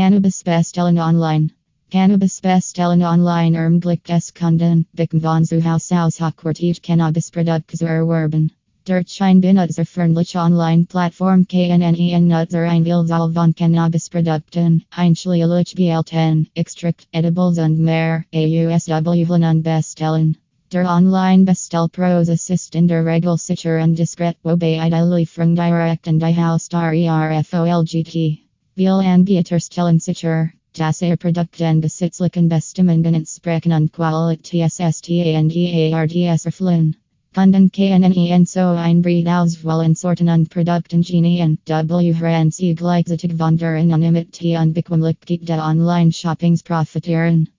Cannabis bestellen online. Cannabis bestellen online ermglich es kunden, bicken von zu Haus aus hochwertige Cannabis-Produkte erwerben. Der Schein benutzer freundlich online Plattform KNNEN Nutzer Einvielzahl von Cannabis-Produkten, einschließlich BL10, Extract, Edibles und mehr, AUSW und bestellen. Der Online-Bestellprozess ist in der Regel sicher und diskret, wobei die Lieferung direkt in die Haus der ERFOLGT. Viel Anbieter stellen sicher, dass ihr Produkten besitzlichen Bestimmungen entsprechen und Qualitätstandards erfüllen. Kunden KNNEN so ein Breed auswählen sorten und Produkten genien, W Sie gleichzeitig von der Anonymity und Bequemlichkeit der Online-Shoppings profitieren.